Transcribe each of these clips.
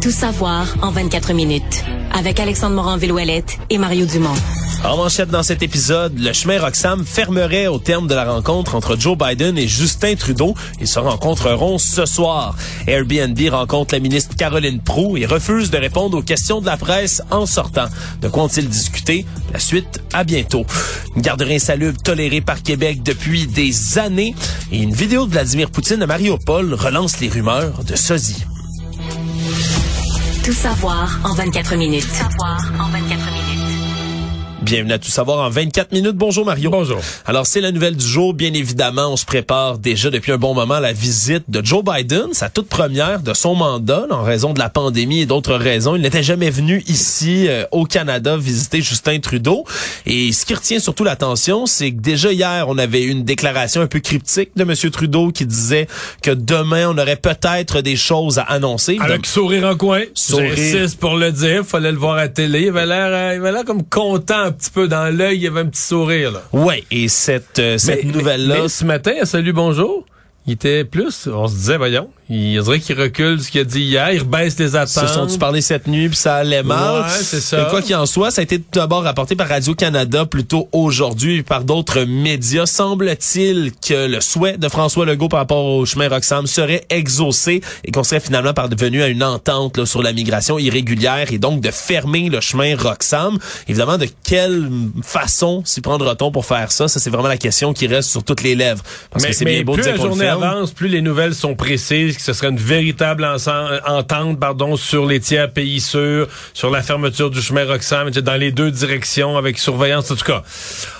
Tout savoir en 24 minutes. Avec Alexandre Morin-Villouellette et Mario Dumont. En manchette dans cet épisode, le chemin Roxham fermerait au terme de la rencontre entre Joe Biden et Justin Trudeau. Ils se rencontreront ce soir. Airbnb rencontre la ministre Caroline Proux et refuse de répondre aux questions de la presse en sortant. De quoi ont-ils discuté? La suite, à bientôt. Une garderie insalubre tolérée par Québec depuis des années et une vidéo de Vladimir Poutine à Mariupol relance les rumeurs de sosie. Tout savoir en 24 minutes. Tout savoir en 24 minutes. Bienvenue à Tout savoir en 24 minutes. Bonjour Mario. Bonjour. Alors c'est la nouvelle du jour. Bien évidemment, on se prépare déjà depuis un bon moment à la visite de Joe Biden, sa toute première de son mandat en raison de la pandémie et d'autres raisons. Il n'était jamais venu ici euh, au Canada visiter Justin Trudeau. Et ce qui retient surtout l'attention, c'est que déjà hier, on avait une déclaration un peu cryptique de M. Trudeau qui disait que demain, on aurait peut-être des choses à annoncer. Avec Donc, sourire en coin. Sourire. Pour le dire. Fallait le voir à télé. Il avait l'air, euh, il avait l'air comme content un petit peu dans l'œil. Il y avait un petit sourire, là. ouais, et cette, euh, cette nouvelle-là, ce matin, à Salut Bonjour, il était plus, on se disait, voyons, il dirait qu'il recule ce qu'il a dit hier, il rebaisse les se attentes. sont-tu parlé cette nuit puis ça allait mal. Ouais, c'est ça. Mais quoi qu'il en soit, ça a été tout d'abord rapporté par Radio-Canada plus tôt aujourd'hui et par d'autres médias. Semble-t-il que le souhait de François Legault par rapport au chemin Roxham serait exaucé et qu'on serait finalement parvenu à une entente là, sur la migration irrégulière et donc de fermer le chemin Roxham. Évidemment, de quelle façon s'y prendra-t-on pour faire ça? Ça, c'est vraiment la question qui reste sur toutes les lèvres. Parce mais que c'est bien beau de dire qu'on le ferme. Avance, plus les nouvelles sont précises, que ce serait une véritable entente pardon, sur les tiers pays sûrs, sur la fermeture du chemin Roxham, dans les deux directions, avec surveillance, en tout cas.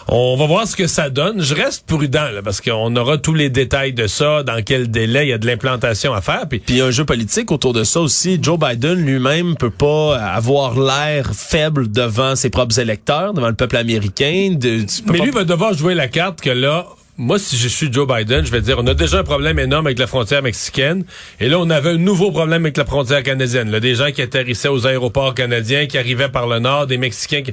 On va voir ce que ça donne. Je reste prudent, là, parce qu'on aura tous les détails de ça, dans quel délai, il y a de l'implantation à faire. Puis il y a un jeu politique autour de ça aussi. Joe Biden lui-même peut pas avoir l'air faible devant ses propres électeurs, devant le peuple américain. De, Mais pas- lui va devoir jouer la carte que là, moi, si je suis Joe Biden, je vais dire, on a déjà un problème énorme avec la frontière mexicaine. Et là, on avait un nouveau problème avec la frontière canadienne. Là, des gens qui atterrissaient aux aéroports canadiens, qui arrivaient par le nord, des Mexicains. qui-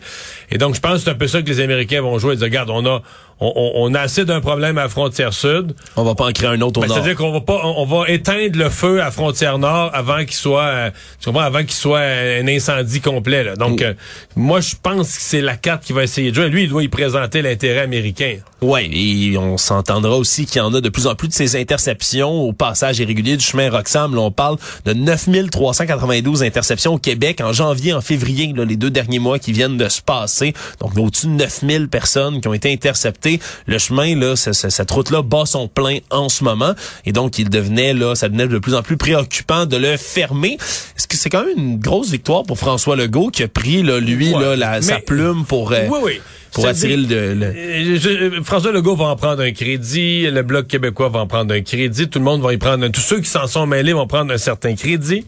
Et donc, je pense que c'est un peu ça que les Américains vont jouer. Ils disent, regarde, on a, on, on- on a assez d'un problème à la frontière sud. on va pas en créer un autre au Ben, nord. C'est-à-dire qu'on va pas, on, on va éteindre le feu à frontière nord avant qu'il soit, euh, tu comprends, avant qu'il soit un incendie complet. Là. Donc, euh, moi, je pense que c'est la carte qui va essayer de jouer. Lui, il doit y présenter l'intérêt américain. Ouais, et on s'entendra aussi qu'il y en a de plus en plus de ces interceptions au passage irrégulier du chemin Roxham. Là, on parle de 9392 interceptions au Québec en janvier, en février, là, les deux derniers mois qui viennent de se passer. Donc, au-dessus de 9000 personnes qui ont été interceptées. Le chemin, là, ce- ce- cette route-là bat son plein en ce moment. Et donc, il devenait, là, ça devenait de plus en plus préoccupant de le fermer. Est-ce que c'est quand même une grosse victoire pour François Legault qui a pris, là, lui, Ouais, là, la- sa plume pour, euh, oui, oui. pour attirer le, le- Euh, je- François Legault va en prendre un crédit, le Bloc québécois va en prendre un crédit, tout le monde va y prendre un... Tous ceux qui s'en sont mêlés vont prendre un certain crédit.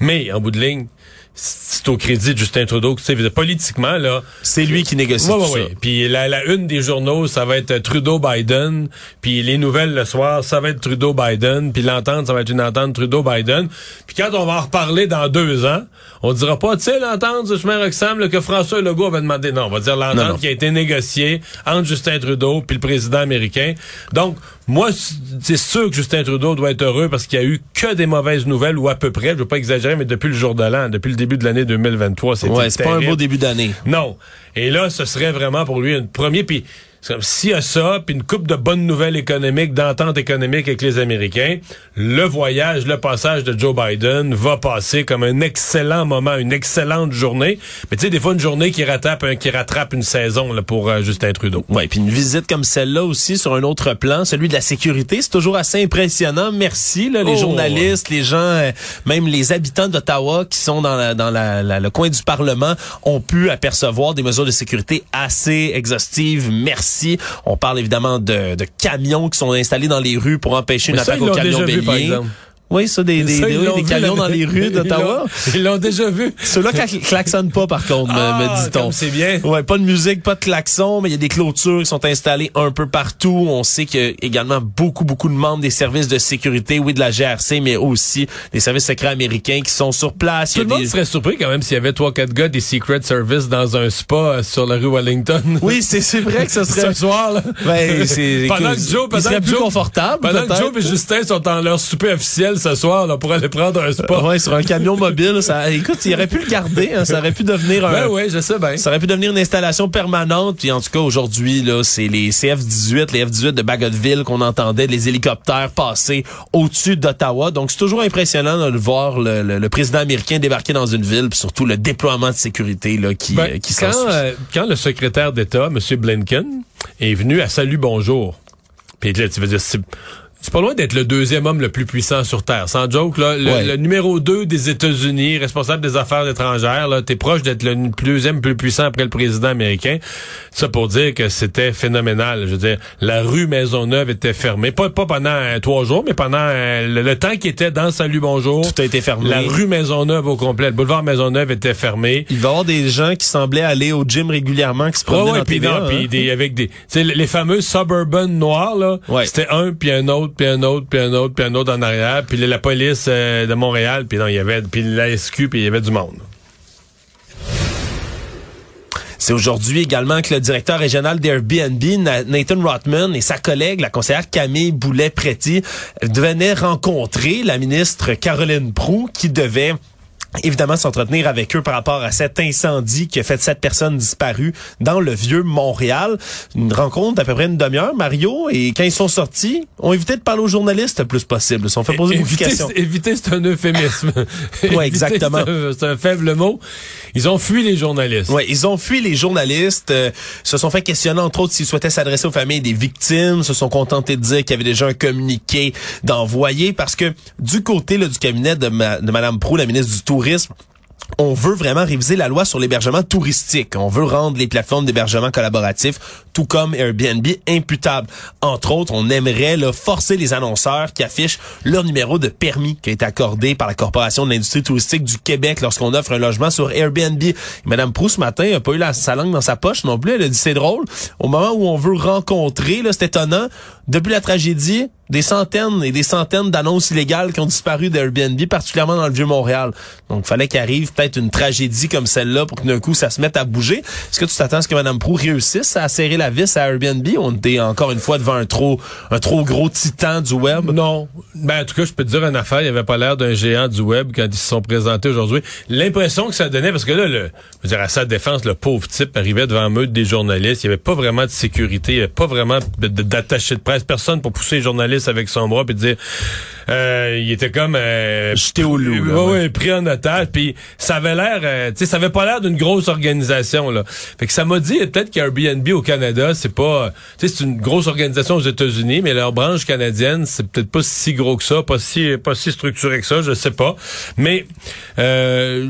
Mais, en bout de ligne, c'est au crédit de Justin Trudeau. Tu sais, politiquement, là... c'est lui qui négocie Oui, tout oui, ça. oui. Puis la, la une des journaux, ça va être Trudeau-Biden. Puis les nouvelles le soir, ça va être Trudeau-Biden. Puis l'entente, ça va être une entente Trudeau-Biden. Puis quand on va en reparler dans deux ans, on dira pas, tu sais, l'entente du chemin Roxham là, que François Legault avait demandé. Non, on va dire l'entente qui a été négociée entre Justin Trudeau puis le président américain. Donc, moi, c'est sûr que Justin Trudeau doit être heureux parce qu'il y a eu que des mauvaises nouvelles, ou à peu près, je veux pas exagérer, mais depuis le jour de l'an, depuis le début de l'année 2023, c'était Ouais, c'est pas un beau début d'année. Non. Et là, ce serait vraiment pour lui un premier. Puis c'est comme s'il y a ça, puis une coupe de bonnes nouvelles économiques, d'entente économique avec les Américains, le voyage, le passage de Joe Biden va passer comme un excellent moment, une excellente journée. Mais tu sais, des fois, une journée qui rattrape, un- qui rattrape une saison là, pour euh, Justin Trudeau. Ouais, puis une visite comme celle-là aussi sur un autre plan, celui de la sécurité, c'est toujours assez impressionnant. Merci là, les Oh, journalistes, les gens, euh, même les habitants d'Ottawa qui sont dans, la- dans la- la- le coin du Parlement ont pu apercevoir des mesures de sécurité assez exhaustives. Merci. On parle évidemment de, de camions qui sont installés dans les rues pour empêcher une ça, attaque aux camions béliers. Oui, ça, des, des, Ça, des, oui, des camions dans les rues d'Ottawa. Ils l'ont déjà vu. Ceux-là klaxonnent pas, par contre, me- Ah, me dit-on. c'est bien. Ouais, pas de musique, pas de klaxon, mais il y a des clôtures qui sont installées un peu partout. On sait qu'il y a également beaucoup, beaucoup de membres des services de sécurité, oui, de la GRC, mais aussi des services secrets américains qui sont sur place. Tout le monde des- serait surpris quand même s'il y avait trois, quatre gars des Secret Service dans un spa euh, sur la rue Wellington. Oui, c'est c'est vrai que ce serait... Ce soir, là. Ben, c'est- pendant que Joe, pendant que plus Joe- confortable, Pendant que. Joe et Justin sont en leur souper officiel ce soir, là, pour aller prendre un spa. Ouais, sur un camion mobile, ça, écoute, il aurait pu le garder, hein, ça aurait pu devenir un, Ben oui, je sais bien. Ça aurait pu devenir une installation permanente. Puis en tout cas, aujourd'hui, là, c'est les CF-18, les F-18 de Bagotville qu'on entendait, les hélicoptères passer au-dessus d'Ottawa. Donc, c'est toujours impressionnant là, de voir le, le- le président américain débarquer dans une ville, puis surtout le déploiement de sécurité là, qui, Ben, euh, qui quand, s'ensuit. euh, quand le secrétaire d'État, M. Blinken, est venu à Salut Bonjour, puis là, tu veux dire, c'est pas loin d'être le deuxième homme le plus puissant sur Terre. Sans joke, là, le, Ouais. le numéro 2 des États-Unis, responsable des affaires étrangères, là, t'es proche d'être le deuxième plus puissant après le président américain. Ça pour dire que c'était phénoménal. Je veux dire, la rue Maisonneuve était fermée. Pas, pas pendant euh, trois jours, mais pendant euh, le, le temps qu'il était dans Salut Bonjour. Tout a été fermé. La rue Maisonneuve au complet, le boulevard Maisonneuve était fermé. Il va y avoir des gens qui semblaient aller au gym régulièrement, qui se promenaient ouais, dans puis TVA, non, hein. puis des, avec des, les fameux suburban noirs, là. Ouais. C'était un, puis un autre, puis un autre, puis un autre, puis un autre en arrière. Puis la police euh, de Montréal, puis non, il y avait, puis la SQ, puis il y avait du monde. C'est aujourd'hui également que le directeur régional d'Airbnb, Na- Nathan Rotman, et sa collègue, la conseillère Camille Boulet-Préti, venaient rencontrer la ministre Caroline Proux, qui devait évidemment s'entretenir avec eux par rapport à cet incendie qui a fait sept personnes disparues dans le vieux Montréal. Une rencontre d'à peu près une demi-heure, Mario, et quand ils sont sortis, on évitait de parler aux journalistes le plus possible. Ils se sont fait poser beaucoup de éviter, questions. éviter, c'est un euphémisme. Éviter, exactement. c'est un- faible mot. Ils ont fui les journalistes. Ouais, ils ont fui les journalistes, euh, se sont fait questionner entre autres s'ils souhaitaient s'adresser aux familles des victimes, se sont contentés de dire qu'il y avait déjà un communiqué d'envoyer parce que du côté là, du cabinet de, ma- de Madame Prou, la ministre du Tourisme, on veut vraiment réviser la loi sur l'hébergement touristique. On veut rendre les plateformes d'hébergement collaboratif, tout comme Airbnb, imputables. Entre autres, on aimerait forcer les annonceurs qui affichent leur numéro de permis qui été accordé par la Corporation de l'industrie touristique du Québec lorsqu'on offre un logement sur Airbnb. Madame Proust, ce matin, a pas eu la, sa langue dans sa poche non plus. Elle a dit, c'est drôle. Au moment où on veut rencontrer, c'est étonnant, depuis la tragédie, des centaines et des centaines d'annonces illégales qui ont disparu d'Airbnb, particulièrement dans le Vieux-Montréal. Donc, il fallait qu'arrive peut-être une tragédie comme celle-là pour que d'un coup, ça se mette à bouger. Est-ce que tu t'attends à ce que Mme Prou réussisse à serrer la vis à Airbnb? On était encore une fois devant un trop, un trop gros titan du web. Non. Ben, en tout cas, je peux te dire une affaire, il avait pas l'air d'un géant du web quand ils se sont présentés aujourd'hui. L'impression que ça donnait, parce que là, le, je veux dire, à sa défense, le pauvre type arrivait devant meute des journalistes. Il y avait pas vraiment de sécurité, il y avait pas vraiment d'attaché de presse. Personne pour pousser les journalistes avec son bras puis dire, euh, il était comme, euh, Jeté au loup, là, Ouais, ouais. pris en otage. Puis ça avait l'air, euh, tu sais, ça avait pas l'air d'une grosse organisation là. Fait que ça m'a dit peut-être qu'Airbnb au Canada, c'est pas, tu sais, c'est une grosse organisation aux États-Unis, mais leur branche canadienne, c'est peut-être pas si gros que ça, pas si, pas si structuré que ça, je sais pas. Mais euh,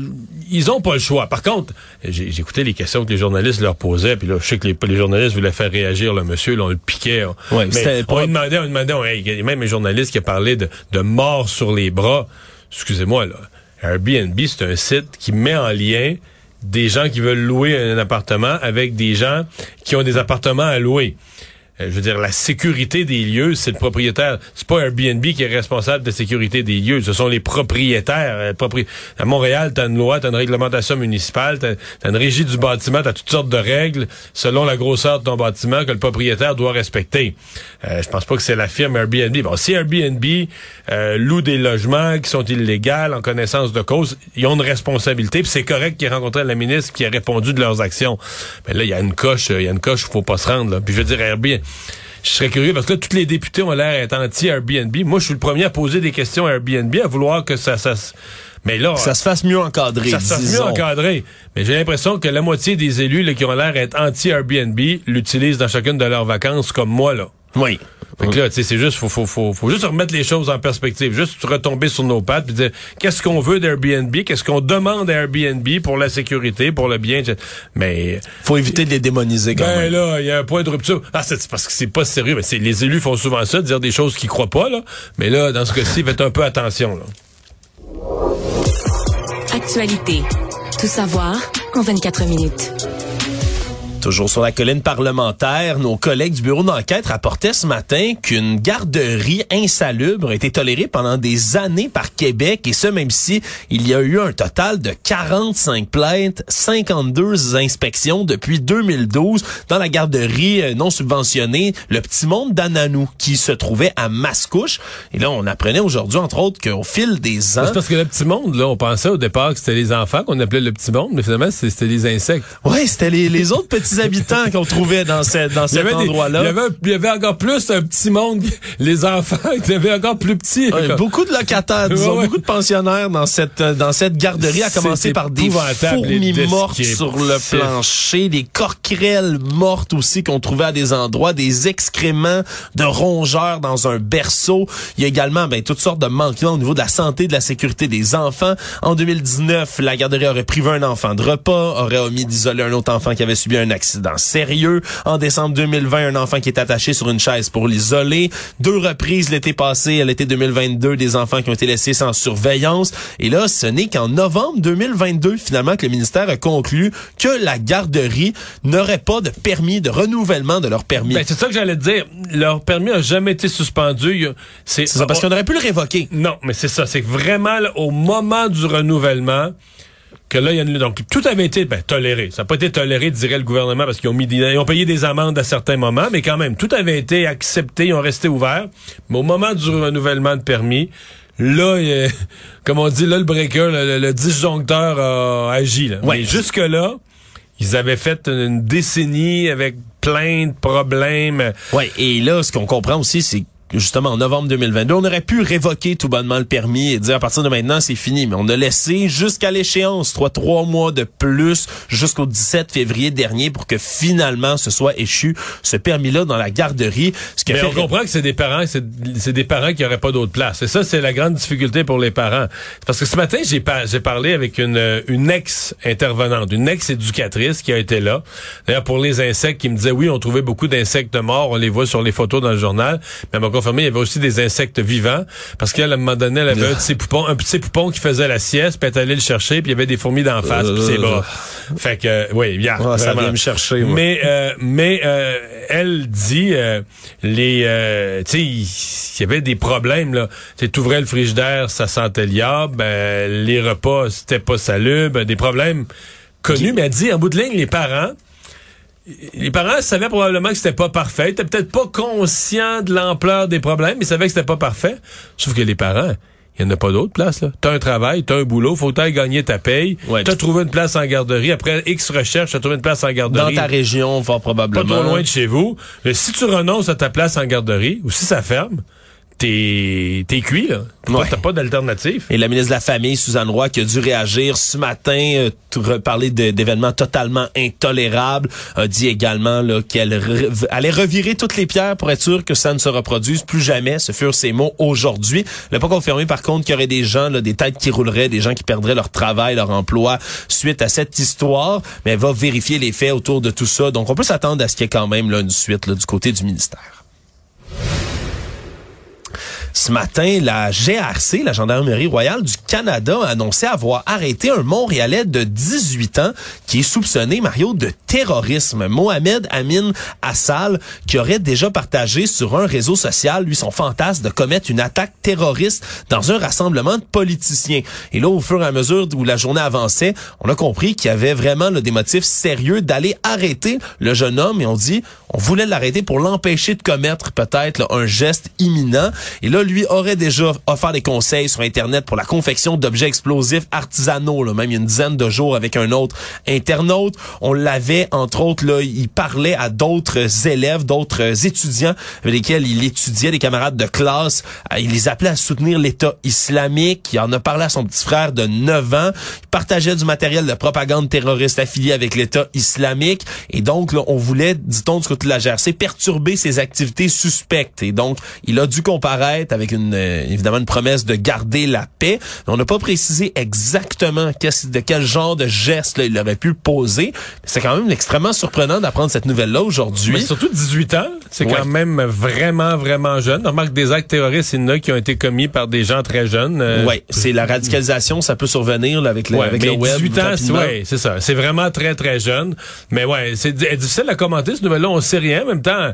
ils ont pas le choix. Par contre, écouté les questions que les journalistes leur posaient, puis là, je sais que les, les journalistes voulaient faire réagir le monsieur, là, on le piquait. on- Ouais, mais c'était on pas- lui demandait, on lui demandait, on- hey, il y a même un journaliste qui a parlé de, de mort sur les bras. Excusez-moi, là. Airbnb, c'est un site qui met en lien des gens qui veulent louer un appartement avec des gens qui ont des appartements à louer. Euh, je veux dire, la sécurité des lieux, c'est le propriétaire. C'est pas Airbnb qui est responsable de la sécurité des lieux. Ce sont les propriétaires. Euh, À Montréal, t'as une loi, t'as une réglementation municipale, t'as as une régie du bâtiment, t'as toutes sortes de règles selon la grosseur de ton bâtiment que le propriétaire doit respecter. Euh, je pense pas que c'est la firme Airbnb. Bon, si Airbnb euh, loue des logements qui sont illégaux en connaissance de cause, ils ont une responsabilité. Puis c'est correct qu'ils aient rencontré la ministre qui a répondu de leurs actions. Mais là, il y a une coche, euh, il y a une coche, faut pas se rendre. Puis je veux dire, Airbnb. Je serais curieux parce que là, tous les députés ont l'air d'être anti-Airbnb. Moi, je suis le premier à poser des questions à Airbnb, à vouloir que ça... ça se- mais là, Ça se fasse mieux encadrer, ça se fasse mieux encadré. Mais j'ai l'impression que la moitié des élus là, qui ont l'air d'être anti-Airbnb l'utilisent dans chacune de leurs vacances, comme moi. là. Oui. Fait que là, tu sais, c'est juste, faut, faut, faut, faut juste remettre les choses en perspective, juste retomber sur nos pattes, puis dire, qu'est-ce qu'on veut d'Airbnb, qu'est-ce qu'on demande à Airbnb pour la sécurité, pour le bien, mais... Faut éviter de les démoniser quand ben même. là, il y a un point de rupture. Ah, c'est parce que c'est pas sérieux, mais c'est, les élus font souvent ça, dire des choses qu'ils croient pas, là. Mais là, dans ce cas-ci, faites un peu attention, là. Actualité. Tout savoir en 24 minutes. Toujours sur la colline parlementaire, nos collègues du bureau d'enquête rapportaient ce matin qu'une garderie insalubre a été tolérée pendant des années par Québec et ce même si il y a eu un total de 45 plaintes, 52 inspections depuis 2012 dans la garderie euh, non subventionnée Le Petit Monde d'Ananou qui se trouvait à Mascouche. Et là, on apprenait aujourd'hui entre autres qu'au fil des ans... C'est parce que le petit monde, là, on pensait au départ que c'était les enfants qu'on appelait le petit monde, mais finalement, c'était les insectes. Ouais, c'était les, les autres petits habitants qu'on trouvait dans, ce, dans cet endroit-là. Il y, avait, il y avait encore plus un petit monde, les enfants, ils étaient encore plus petits. Ouais, beaucoup de locataires, disons, ouais, ouais. beaucoup de pensionnaires dans cette dans cette garderie, à commencer par des fourmis mortes sur le plancher, des coquerelles mortes aussi qu'on trouvait à des endroits, des excréments de rongeurs dans un berceau. Il y a également ben, toutes sortes de manquements au niveau de la santé, de la sécurité des enfants. En 2019, la garderie aurait privé un enfant de repas, aurait omis d'isoler un autre enfant qui avait subi un accident sérieux. En décembre 2020, un enfant qui est attaché sur une chaise pour l'isoler. Deux reprises l'été passé, à l'été 2022, des enfants qui ont été laissés sans surveillance. Et là, ce n'est qu'en novembre 2022, finalement, que le ministère a conclu que la garderie n'aurait pas de permis, de renouvellement de leur permis. Ben, c'est ça que j'allais te dire. Leur permis a jamais été suspendu. C'est ça, parce qu'on aurait pu le révoquer. Non, mais c'est ça. C'est vraiment, là, au moment du renouvellement, que là, il y a une, donc tout avait été ben, toléré. Ça n'a pas été toléré, dirait le gouvernement, parce qu'ils ont mis des, ils ont payé des amendes à certains moments, mais quand même, tout avait été accepté, ils ont resté ouverts. Mais au moment du renouvellement de permis, là, il, comme on dit, là, le breaker, le, le disjoncteur a agi. Là. Ouais. Mais jusque-là, ils avaient fait une décennie avec plein de problèmes. Ouais, et là, ce qu'on comprend aussi, c'est justement en novembre 2022, on aurait pu révoquer tout bonnement le permis et dire à partir de maintenant c'est fini, mais on a laissé jusqu'à l'échéance, trois trois mois de plus jusqu'au 17 février dernier pour que finalement ce soit échu ce permis-là dans la garderie. Ce qui mais fait on comprend que c'est des parents, c'est des parents qui n'auraient pas d'autre place. Et ça, c'est la grande difficulté pour les parents. Parce que ce matin, j'ai par, parlé avec une, une ex-intervenante, une ex-éducatrice qui a été là. D'ailleurs, pour les insectes, qui me disait oui, on trouvait beaucoup d'insectes morts, on les voit sur les photos dans le journal. Mais confirmé, il y avait aussi des insectes vivants. Parce qu'à un moment donné, elle avait un petit poupon, un petit poupon qui faisait la sieste, puis elle allait le chercher, puis il y avait des fourmis d'en face, puis c'est bas. Fait que, oui, bien. Ouais, ça vient me chercher. Moi. Mais, euh, mais euh, elle dit, euh, les, euh, tu sais, il y avait des problèmes là. Tu ouvrais le frigidaire, ça sentait liable. Ben, les repas, c'était pas salubre. Des problèmes connus. Mais elle dit, en bout de ligne, les parents les parents savaient probablement que c'était pas parfait. Ils étaient peut-être pas conscients de l'ampleur des problèmes, mais ils savaient que c'était pas parfait. Sauf que les parents, il n'y en a pas d'autre place. Là. T'as un travail, t'as un boulot, faut t'aller gagner ta paye. Ouais, t'as trouvé une place en garderie. Après X recherches, t'as trouvé une place en garderie. Dans ta région, fort probablement. Pas trop loin de chez vous. Mais si tu renonces à ta place en garderie, ou si ça ferme, t'es t'es cuit là. Ouais. T'as pas d'alternative. Et la ministre de la Famille, Suzanne Roy, qui a dû réagir ce matin, euh, parler d'événements totalement intolérables, a dit également là, qu'elle re allait revirer toutes les pierres pour être sûr que ça ne se reproduise plus jamais. Ce furent ses mots aujourd'hui. Elle n'a pas confirmé par contre qu'il y aurait des gens, là, des têtes qui rouleraient, des gens qui perdraient leur travail, leur emploi suite à cette histoire, mais elle va vérifier les faits autour de tout ça. Donc on peut s'attendre à ce qu'il y ait quand même là, une suite là, du côté du ministère. Ce matin, la GRC, la Gendarmerie royale du Canada, a annoncé avoir arrêté un Montréalais de 18 ans qui est soupçonné, Mario, de terrorisme. Mohamed Amin Assal, qui aurait déjà partagé sur un réseau social, lui, son fantasme de commettre une attaque terroriste dans un rassemblement de politiciens. Et là, au fur et à mesure où la journée avançait, on a compris qu'il y avait vraiment des motifs sérieux d'aller arrêter le jeune homme. Et on dit, on voulait l'arrêter pour l'empêcher de commettre peut-être un geste imminent. Et là, lui, aurait déjà offert des conseils sur Internet pour la confection d'objets explosifs artisanaux, là, même une dizaine de jours avec un autre internaute. On l'avait, entre autres, là, il parlait à d'autres élèves, d'autres étudiants avec lesquels il étudiait, des camarades de classe. Euh, Il les appelait à soutenir l'État islamique. Il en a parlé à son petit frère de 9 ans. Il partageait du matériel de propagande terroriste affilié avec l'État islamique. Et donc, là, on voulait, dit-on du côté de la GRC, perturber ses activités suspectes. Et donc, il a dû comparaître avec une, euh, évidemment une promesse de garder la paix. On n'a pas précisé exactement de quel genre de geste là, il aurait pu poser. C'est quand même extrêmement surprenant d'apprendre cette nouvelle-là aujourd'hui. surtout 18 ans, c'est Ouais. quand même vraiment, vraiment jeune. On remarque des actes terroristes, il y en a qui ont été commis par des gens très jeunes. euh, Ouais, c'est la radicalisation, ça peut survenir là, avec le, Ouais, avec mais le web. 18 ans, c'est, ouais, c'est ça. C'est vraiment très, très jeune. Mais ouais, c'est di- difficile à commenter, ce nouvelle-là. On sait rien. En même temps,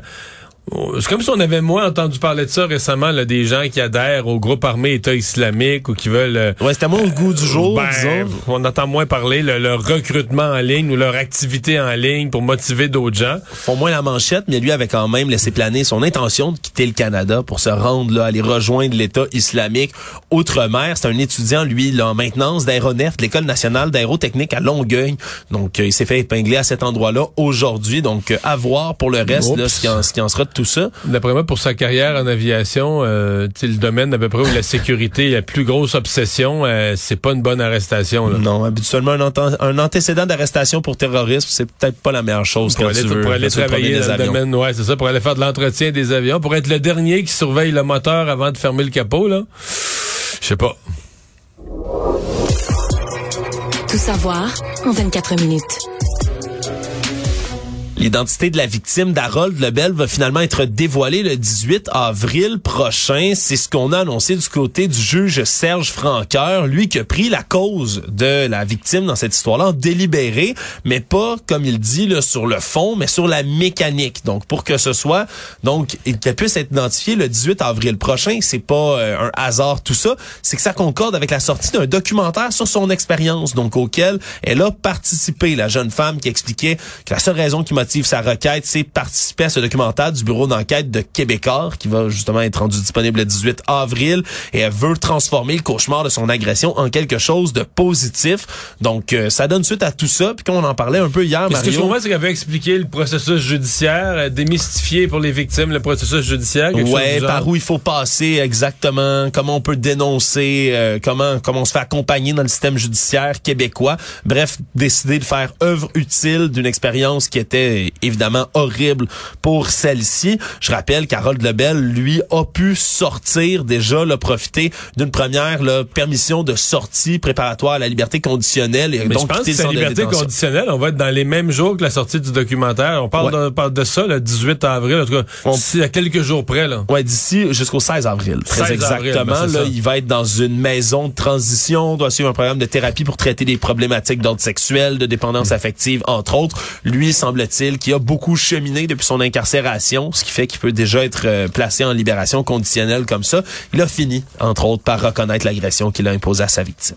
c'est comme si on avait moins entendu parler de ça récemment, là, des gens qui adhèrent au groupe armé État islamique ou qui veulent... euh, Ouais, c'était moins au goût du jour, ben, disons. on entend moins parler le- leur recrutement en ligne ou leur activité en ligne pour motiver d'autres gens. font moins la manchette, mais lui avait quand même laissé planer son intention de quitter le Canada pour se rendre là, aller rejoindre l'État islamique outre-mer. C'est un étudiant, lui, là, en maintenance d'aéronef de l'École nationale d'aérotechnique à Longueuil. Donc, euh, il s'est fait épingler à cet endroit-là aujourd'hui. Donc, euh, à voir pour le reste, là, ce qui, en, ce qui en sera de tout ça. D'après moi, pour sa carrière en aviation, euh, le domaine à peu près où la sécurité est la plus grosse obsession, euh, c'est pas une bonne arrestation. Là. Non, habituellement, un, antécédent d'arrestation pour terrorisme, c'est peut-être pas la meilleure chose Pour quand aller, tu veux, pour aller travailler dans des le avions. domaine, ouais, c'est ça, pour aller faire de l'entretien des avions, pour être le dernier qui surveille le moteur avant de fermer le capot, là. Je sais pas. Tout savoir en 24 minutes. L'identité de la victime d'Harold Lebel va finalement être dévoilée le 18 avril prochain. C'est ce qu'on a annoncé du côté du juge Serge Franqueur, lui qui a pris la cause de la victime dans cette histoire-là en délibéré, mais pas, comme il dit, là, sur le fond, mais sur la mécanique. Donc, pour que ce soit, donc, qu'elle puisse être identifié le 18 avril prochain, c'est pas euh, un hasard tout ça, c'est que ça concorde avec la sortie d'un documentaire sur son expérience, donc auquel elle a participé, la jeune femme qui expliquait que la seule raison qui motive sa requête, c'est participer à ce documentaire du bureau d'enquête de Québécois, qui va justement être rendu disponible le 18 avril, et elle veut transformer le cauchemar de son agression en quelque chose de positif. Donc, euh, ça donne suite à tout ça, puis comme on en parlait un peu hier, Mais ce que je Mario... comprends, c'est qu'elle avait expliqué le processus judiciaire, euh, démystifier pour les victimes le processus judiciaire. chose Ouais, par où il faut passer exactement, comment on peut dénoncer, euh, comment comment on se fait accompagner dans le système judiciaire québécois. Bref, décider de faire œuvre utile d'une expérience qui était évidemment horrible pour celle-ci. Je rappelle qu'Harold Lebel, lui, a pu sortir déjà, là, profiter d'une première là, permission de sortie préparatoire à la liberté conditionnelle et Mais donc je pense que le de liberté conditionnelle, on va être dans les mêmes jours que la sortie du documentaire. On parle, Ouais. de, parle de ça le 18 avril, en tout cas, On- d'ici à quelques jours près. Là. Ouais, d'ici jusqu'au 16 avril. Très 16 avril, exactement. ben, c'est là, il va être dans une maison de transition, doit suivre un programme de thérapie pour traiter des problématiques d'ordre sexuel, de dépendance Mm. affective, entre autres. Lui, semble-t-il, qui a beaucoup cheminé depuis son incarcération, ce qui fait qu'il peut déjà être euh, placé en libération conditionnelle comme ça. Il a fini, entre autres, par reconnaître l'agression qu'il a imposée à sa victime.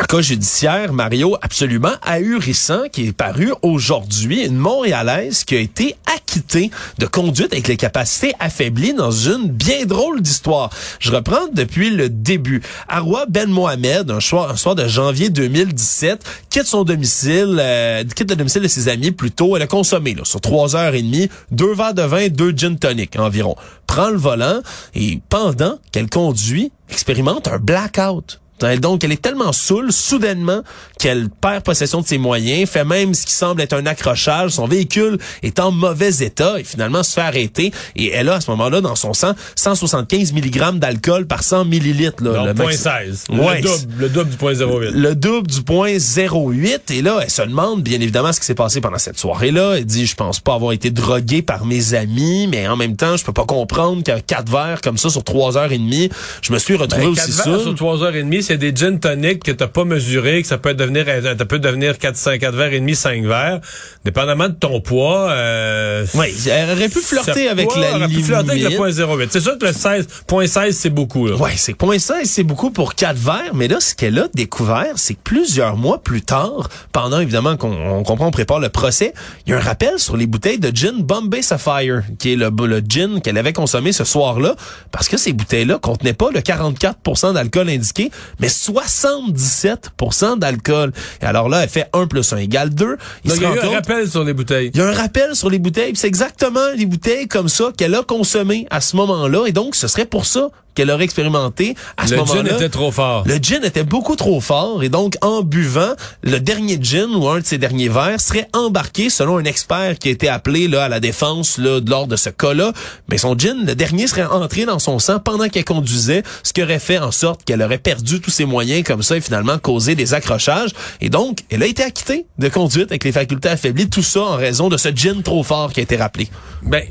Un cas judiciaire, Mario, absolument ahurissant qui est paru aujourd'hui. Une Montréalaise qui a été acquittée de conduite avec les capacités affaiblies dans une bien drôle d'histoire. Je reprends depuis le début. Arwa Ben Mohamed, un soir, de janvier 2017, quitte son domicile, euh, quitte le domicile de ses amis plutôt. Elle a consommé là, sur trois heures et demie deux verres de vin, deux gin tonic environ. Prend le volant et pendant qu'elle conduit, expérimente un blackout. Donc, elle est tellement saoule, soudainement, qu'elle perd possession de ses moyens, fait même ce qui semble être un accrochage. Son véhicule est en mauvais état et finalement se fait arrêter. Et elle a, à ce moment-là, dans son sang, 175 mg d'alcool par 100 millilitres. Là, Donc, le point maxi- 16. Ouais, le, double, le double du point 08. le double du point 08 et là elle se demande bien évidemment ce qui s'est passé pendant cette soirée-là. Elle dit je pense pas avoir été droguée par mes amis, mais en même temps je peux pas comprendre qu'un quatre verres comme ça sur trois heures et demie, je me suis retrouvé Ben, aussi quatre verres saoul. sur 3h30, s'il y a des gin tonic que t'as pas mesuré, que ça peut devenir, ça peut devenir 4, 5, 4 verres et demi, 5 verres, dépendamment de ton poids. Euh, Oui, elle aurait pu flirter avec ouais, la aurait pu flirter avec le point 08. C'est sûr que le 16.16 c'est beaucoup là. Ouais, c'est point ça et c'est beaucoup pour quatre verres. Mais là, ce qu'elle a découvert, c'est que plusieurs mois plus tard, pendant évidemment qu'on on comprend, on prépare le procès, il y a un rappel sur les bouteilles de gin Bombay Sapphire, qui est le, le gin qu'elle avait consommé ce soir-là, parce que ces bouteilles-là contenaient pas le 44% d'alcool indiqué, mais 77% d'alcool. Et alors là, elle fait 1 plus 1 égale 2. Il y a eu un rappel sur les bouteilles. il y a un rappel sur les bouteilles. C'est exactement les bouteilles comme ça qu'elle a consommées à ce moment-là. Et donc, ce serait pour ça qu'elle aurait expérimenté à ce Le moment-là. gin était trop fort. Le gin était beaucoup trop fort et donc en buvant, le dernier gin ou un de ses derniers verres serait embarqué selon un expert qui a été appelé là à la défense là lors de ce cas-là. Mais son gin, le dernier serait entré dans son sang pendant qu'elle conduisait, ce qui aurait fait en sorte qu'elle aurait perdu tous ses moyens comme ça et finalement causé des accrochages. Et donc, elle a été acquittée de conduite avec les facultés affaiblies, tout ça en raison de ce gin trop fort qui a été rappelé. Ben,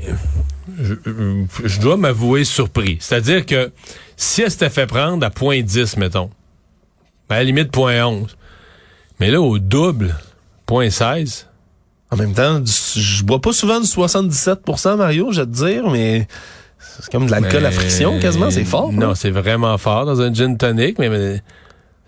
je, je dois m'avouer surpris. C'est-à-dire que si elle s'était fait prendre à point 10, mettons, ben, à la limite point 11, mais là, au double, point 16, En même temps, je bois pas souvent du 77%, Mario, je vais te dire, mais c'est comme de l'alcool à friction, quasiment, c'est fort. Non, hein? c'est vraiment fort dans un gin tonic, mais, mais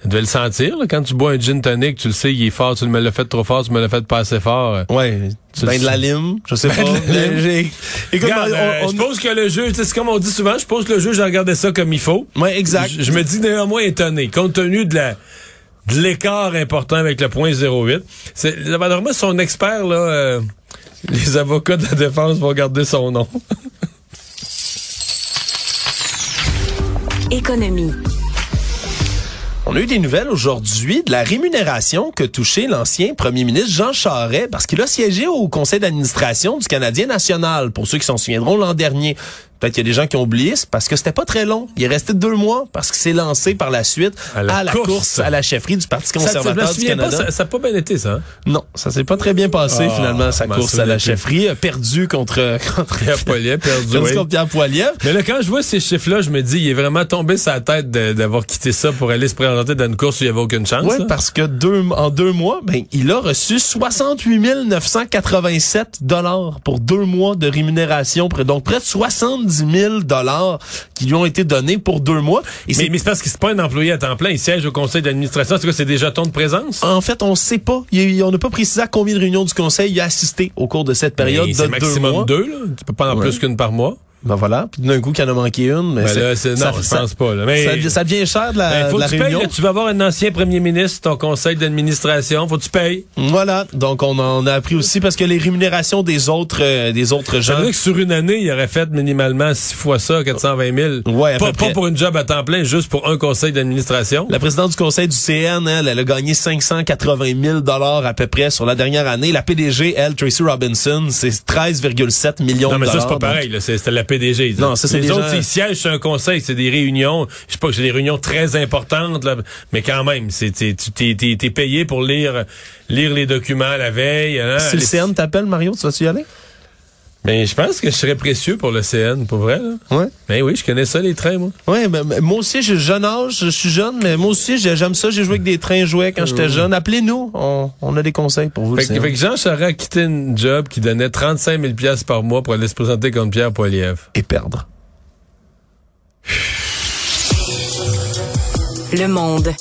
tu devais le sentir. là, quand tu bois un gin tonic, tu le sais, il est fort, tu me l'as fait trop fort, tu me l'as fait pas assez fort. Ouais, Tu ben le de la lime, je sais Ben pas. de la Mais lime. j'ai- Écoute, Regarde, on- euh, on- je pense que le jeu, tu sais, c'est comme on dit souvent, je pense que le jeu, j'ai regardé ça comme il faut. Ouais, exact. Je, je me dis néanmoins étonné, compte tenu de la de l'écart important avec le point 08. C'est normalement son expert là, euh, les avocats de la défense vont garder son nom. Économie. On a eu des nouvelles aujourd'hui de la rémunération que touchait l'ancien premier ministre Jean Charest parce qu'il a siégé au conseil d'administration du Canadien national. Pour ceux qui s'en souviendront l'an dernier. Peut-être qu'il y a des gens qui ont oublié, c'est parce que c'était pas très long. Il est resté deux mois parce qu'il s'est lancé par la suite À à la course. course. à la chefferie du Parti Ça, conservateur du souviens pas, Canada. ça, ça a pas bien été ça. hein? Non, ça s'est pas très bien passé Ah, finalement sa course à la plus. chefferie, a perdu contre contre Pierre Poilievre, perdu, oui. contre Pierre Poilievre. Mais là, quand je vois ces chiffres-là, je me dis, il est vraiment tombé sa tête d'avoir quitté ça pour aller se présenter dans une course où il n'y avait aucune chance. Oui, là. parce que deux, en deux mois, ben, il a reçu 68 987 dollars pour deux mois de rémunération, donc près de 70 000 dollars qui lui ont été donnés pour deux mois. Et Mais, c'est mais c'est parce qu'il c'est pas un employé à temps plein. Il siège au conseil d'administration. C'est quoi, c'est des jetons de présence? en fait, on sait pas. Il on n'a pas précisé à combien de réunions du conseil il a assisté au cours de cette période Mais de deux maximum mois. deux, là. Tu peux pas en Ouais. plus qu'une par mois. Ben voilà. Puis d'un coup, qu'il en a manqué une. Mais Ben c'est- là, non, je pense pas, là. Mais- ça, ça devient cher de la, Ben, faut de la que tu payes, là. Tu vas avoir un ancien premier ministre, ton conseil d'administration. Faut que tu payes. Voilà. Donc, on en a appris aussi parce que les rémunérations des autres, euh, des autres gens. que sur une année, il aurait fait minimalement six fois ça, 420 000. Ouais, à pas, peu près. pas pour une job à temps plein, juste pour un conseil d'administration. La présidente du conseil du CN, elle, elle a gagné 580 000 dollars à peu près sur la dernière année. La PDG, elle, Tracy Robinson, c'est 13,7 millions Non, mais de ça, dollars. c'est pas pareil. C'était la PDG. Non, ça, c'est Les des autres, gens- ils siègent sur un conseil. C'est des réunions. Je sais pas, c'est des réunions très importantes, là, mais quand même, c'est t'es- payé pour lire lire les documents la veille. hein, Si le CN t'appelle, Mario, tu vas-tu y aller? Mais je pense que je serais précieux pour le CN, pour vrai. Là. Ouais. Ben oui, je connais ça, les trains, moi. Ouais, ben, ben, moi aussi, j'ai jeune âge, je suis jeune, mais moi aussi, j'ai- j'aime ça. J'ai joué avec des trains jouets quand j'étais jeune. Appelez-nous, on, on a des conseils pour vous. le Fait, que- CN. fait que Jean Charest a quitté une job qui donnait 35 000 piastres par mois pour aller se présenter contre Pierre Poilievre. Et perdre. Le monde.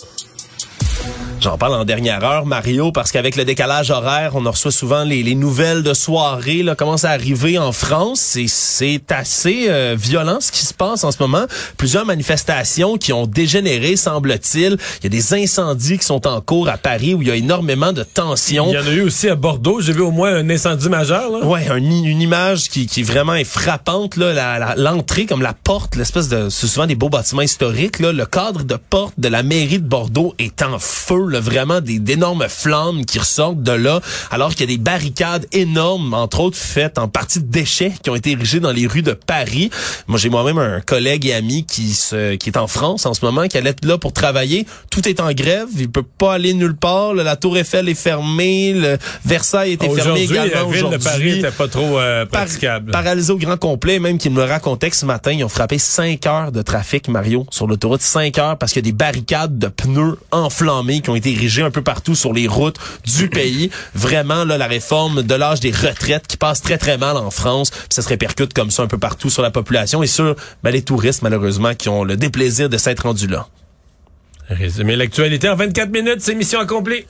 J'en parle en dernière heure, Mario, parce qu'avec le décalage horaire, on en reçoit souvent les, les nouvelles de soirée, là, commencent à arriver en France? Et c'est assez euh, violent ce qui se passe en ce moment. Plusieurs manifestations qui ont dégénéré, semble-t-il. Il y a des incendies qui sont en cours à Paris où il y a énormément de tensions. Il y en a eu aussi à Bordeaux. J'ai vu au moins un incendie majeur. Là. Ouais, un- une image qui, qui vraiment est frappante là, la- la- l'entrée comme la porte, l'espèce de, c'est souvent des beaux bâtiments historiques là, le cadre de porte de la mairie de Bordeaux est en feu là, vraiment des d'énormes flammes qui ressortent de là, alors qu'il y a des barricades énormes, entre autres faites en partie de déchets qui ont été érigées dans les rues de Paris. Moi, j'ai moi-même un collègue et ami qui se, qui est en France en ce moment, qui allait être là pour travailler. Tout est en grève, il peut pas aller nulle part. La Tour Eiffel est fermée, le Versailles était fermé également la ville de Paris pas trop euh, praticable. paralysé au grand complet, même qu'il me racontait que ce matin, ils ont frappé 5 heures de trafic, Mario, sur l'autoroute. 5 heures parce qu'il y a des barricades de pneus enflammés qui ont été érigées un peu partout sur les routes du pays. Vraiment, là, la réforme de l'âge des retraites qui passe très, très mal en France. Ça se répercute comme ça un peu partout sur la population et sur ben, les touristes, malheureusement, qui ont le déplaisir de s'être rendus là. Résumer l'actualité en 24 minutes, c'est mission accomplie.